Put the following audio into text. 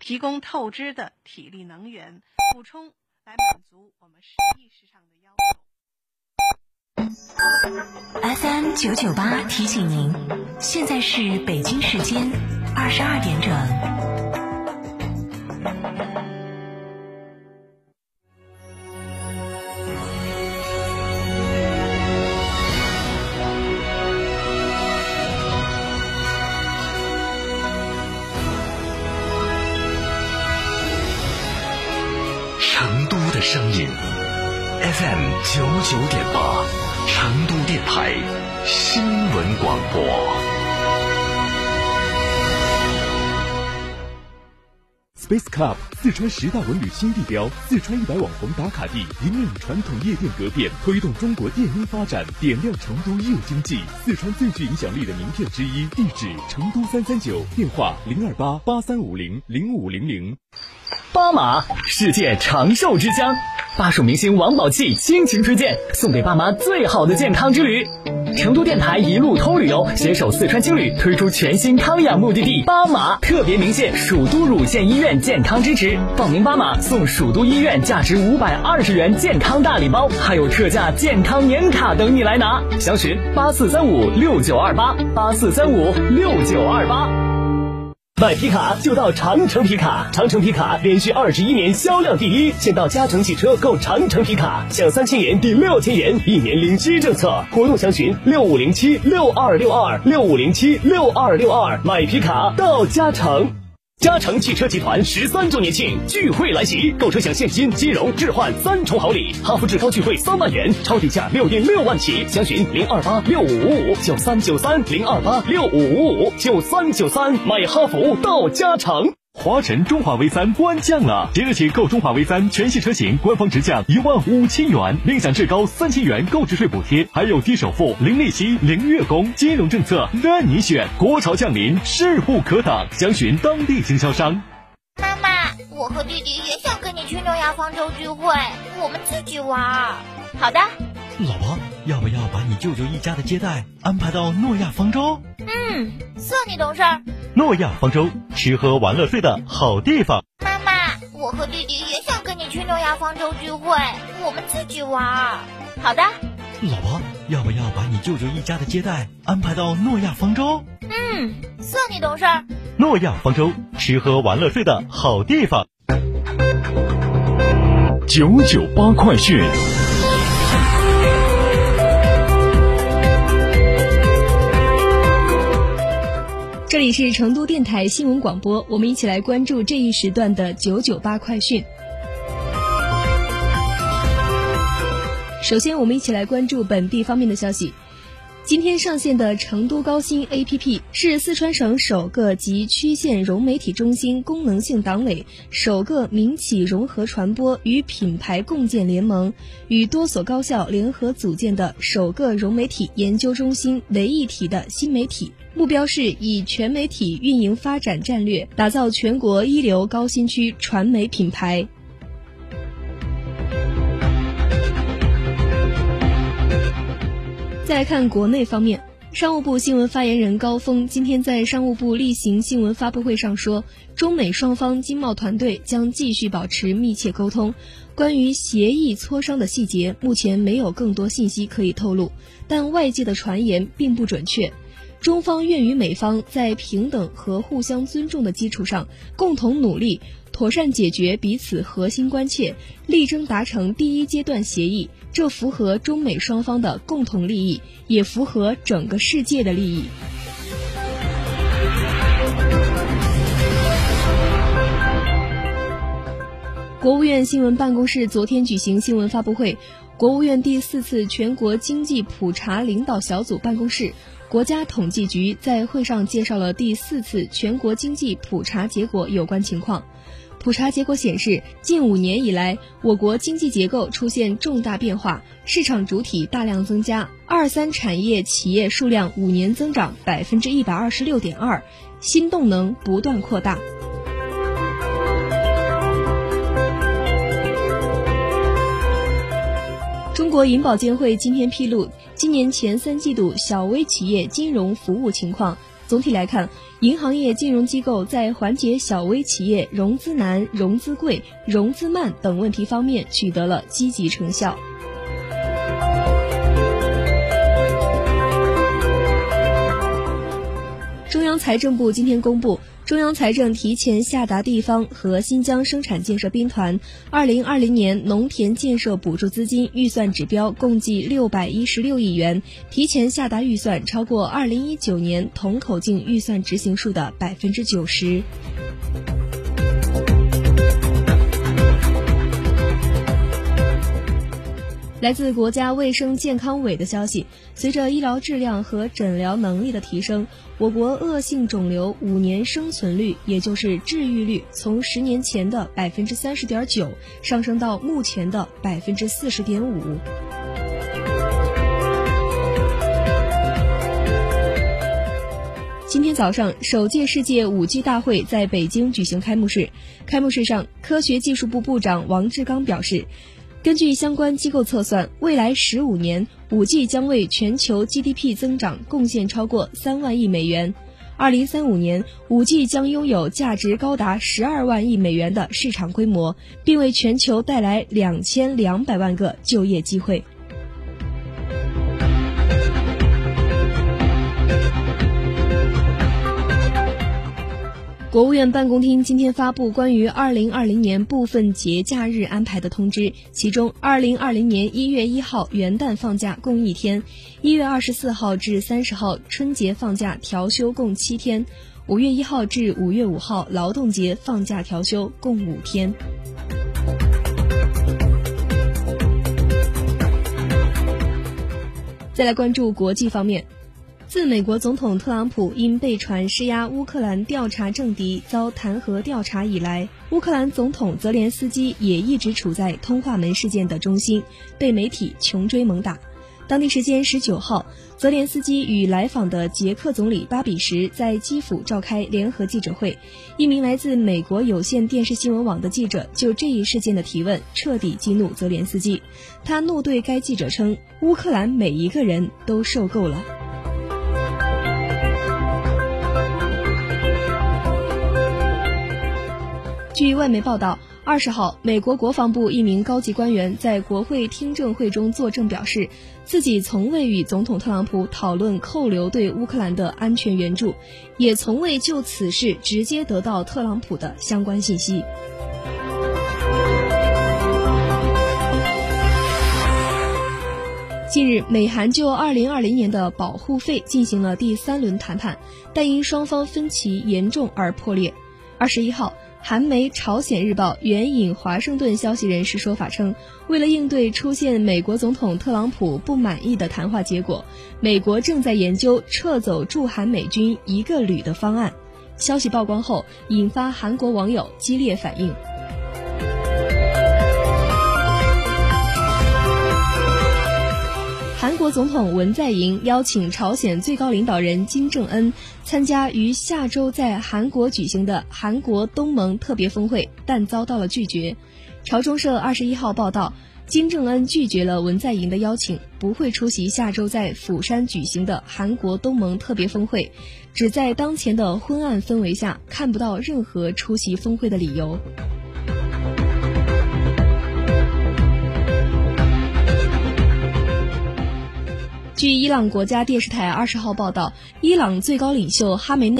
提供透支的体力能源补充，来满足我们实际市场的要求。FM 九九八提醒您，现在是北京时间二十二点整。声音 FM 九九点八，成都电台新闻广播。Space Club 四川十大文旅新地标，四川一百网红打卡地，引领传统夜店革变，推动中国电音发展，点亮成都夜经济。四川最具影响力的名片之一，地址成都三三九，电话零二八八三五零零五零零。巴马，世界长寿之乡，巴蜀明星王宝器倾情推荐，送给爸妈最好的健康之旅。成都电台一路通旅游携手四川青旅推出全新康养目的地巴马，特别鸣谢蜀都乳腺医院健康支持，报名巴马送蜀都医院价值五百二十元健康大礼包，还有特价健康年卡等你来拿。详询八四三五六九二八八四三五六九二八。买皮卡就到长城皮卡，长城皮卡连续二十一年销量第一。先到嘉诚汽车购长城皮卡，享三千元抵六千元，一年零息政策。活动详询六五零七六二六二六五零七六二六二。买皮卡到嘉诚。嘉诚汽车集团十三周年庆聚会来袭，购车享现金、金融置换三重好礼，哈弗至高聚会三万元，超低价六点六万起，详询零二八六五五五九三九三零二八六五五五九三九三，买哈弗到嘉诚。华晨中华 V 三官降了，即日起购中华 V 三全系车型，官方直降一万五千元，另享至高三千元购置税补贴，还有低首付、零利息、零月供，金融政策任你选。国潮降临，势不可挡，详询当地经销商。妈妈，我和弟弟也想跟你去诺亚方舟聚会，我们自己玩。好的。老婆，要不要把你舅舅一家的接待安排到诺亚方舟？嗯，算你懂事儿。诺亚方舟，吃喝玩乐睡的好地方。妈妈，我和弟弟也想跟你去诺亚方舟聚会，我们自己玩。好的。老婆，要不要把你舅舅一家的接待安排到诺亚方舟？嗯，算你懂事儿。诺亚方舟，吃喝玩乐睡的好地方。九九八快讯。这里是成都电台新闻广播，我们一起来关注这一时段的九九八快讯。首先，我们一起来关注本地方面的消息。今天上线的成都高新 APP 是四川省首个集区县融媒体中心功能性党委、首个民企融合传播与品牌共建联盟与多所高校联合组建的首个融媒体研究中心为一体的新媒体。目标是以全媒体运营发展战略，打造全国一流高新区传媒品牌。再看国内方面，商务部新闻发言人高峰今天在商务部例行新闻发布会上说，中美双方经贸团队将继续保持密切沟通。关于协议磋商的细节，目前没有更多信息可以透露，但外界的传言并不准确。中方愿与美方在平等和互相尊重的基础上，共同努力，妥善解决彼此核心关切，力争达成第一阶段协议。这符合中美双方的共同利益，也符合整个世界的利益。国务院新闻办公室昨天举行新闻发布会，国务院第四次全国经济普查领导小组办公室。国家统计局在会上介绍了第四次全国经济普查结果有关情况。普查结果显示，近五年以来，我国经济结构出现重大变化，市场主体大量增加，二三产业企业数量五年增长百分之一百二十六点二，新动能不断扩大。中国银保监会今天披露，今年前三季度小微企业金融服务情况。总体来看，银行业金融机构在缓解小微企业融资难、融资贵、融资慢等问题方面取得了积极成效。中央财政部今天公布，中央财政提前下达地方和新疆生产建设兵团二零二零年农田建设补助资金预算指标共计六百一十六亿元，提前下达预算超过二零一九年同口径预算执行数的百分之九十。来自国家卫生健康委的消息，随着医疗质量和诊疗能力的提升，我国恶性肿瘤五年生存率，也就是治愈率，从十年前的百分之三十点九上升到目前的百分之四十点五。今天早上，首届世界五 G 大会在北京举行开幕式。开幕式上，科学技术部部长王志刚表示。根据相关机构测算，未来十五年，，5G 将为全球 GDP 增长贡献超过三万亿美元。二零三五年，，5G 将拥有价值高达十二万亿美元的市场规模，并为全球带来两千两百万个就业机会。国务院办公厅今天发布关于二零二零年部分节假日安排的通知，其中，二零二零年一月一号元旦放假共一天，一月二十四号至三十号春节放假调休共七天，五月一号至五月五号劳动节放假调休共五天。再来关注国际方面。自美国总统特朗普因被传施压乌克兰调查政敌遭弹劾调查以来，乌克兰总统泽连斯基也一直处在通话门事件的中心，被媒体穷追猛打。当地时间十九号，泽连斯基与来访的捷克总理巴比什在基辅召开联合记者会。一名来自美国有线电视新闻网的记者就这一事件的提问彻底激怒泽连斯基，他怒对该记者称：“乌克兰每一个人都受够了。”据外媒报道，二十号，美国国防部一名高级官员在国会听证会中作证，表示自己从未与总统特朗普讨论扣留对乌克兰的安全援助，也从未就此事直接得到特朗普的相关信息。近日，美韩就二零二零年的保护费进行了第三轮谈判，但因双方分歧严重而破裂。二十一号。韩媒《朝鲜日报》援引华盛顿消息人士说法称，为了应对出现美国总统特朗普不满意的谈话结果，美国正在研究撤走驻韩美军一个旅的方案。消息曝光后，引发韩国网友激烈反应。国总统文在寅邀请朝鲜最高领导人金正恩参加于下周在韩国举行的韩国东盟特别峰会，但遭到了拒绝。朝中社二十一号报道，金正恩拒绝了文在寅的邀请，不会出席下周在釜山举行的韩国东盟特别峰会，只在当前的昏暗氛围下看不到任何出席峰会的理由。据伊朗国家电视台二十号报道，伊朗最高领袖哈梅内。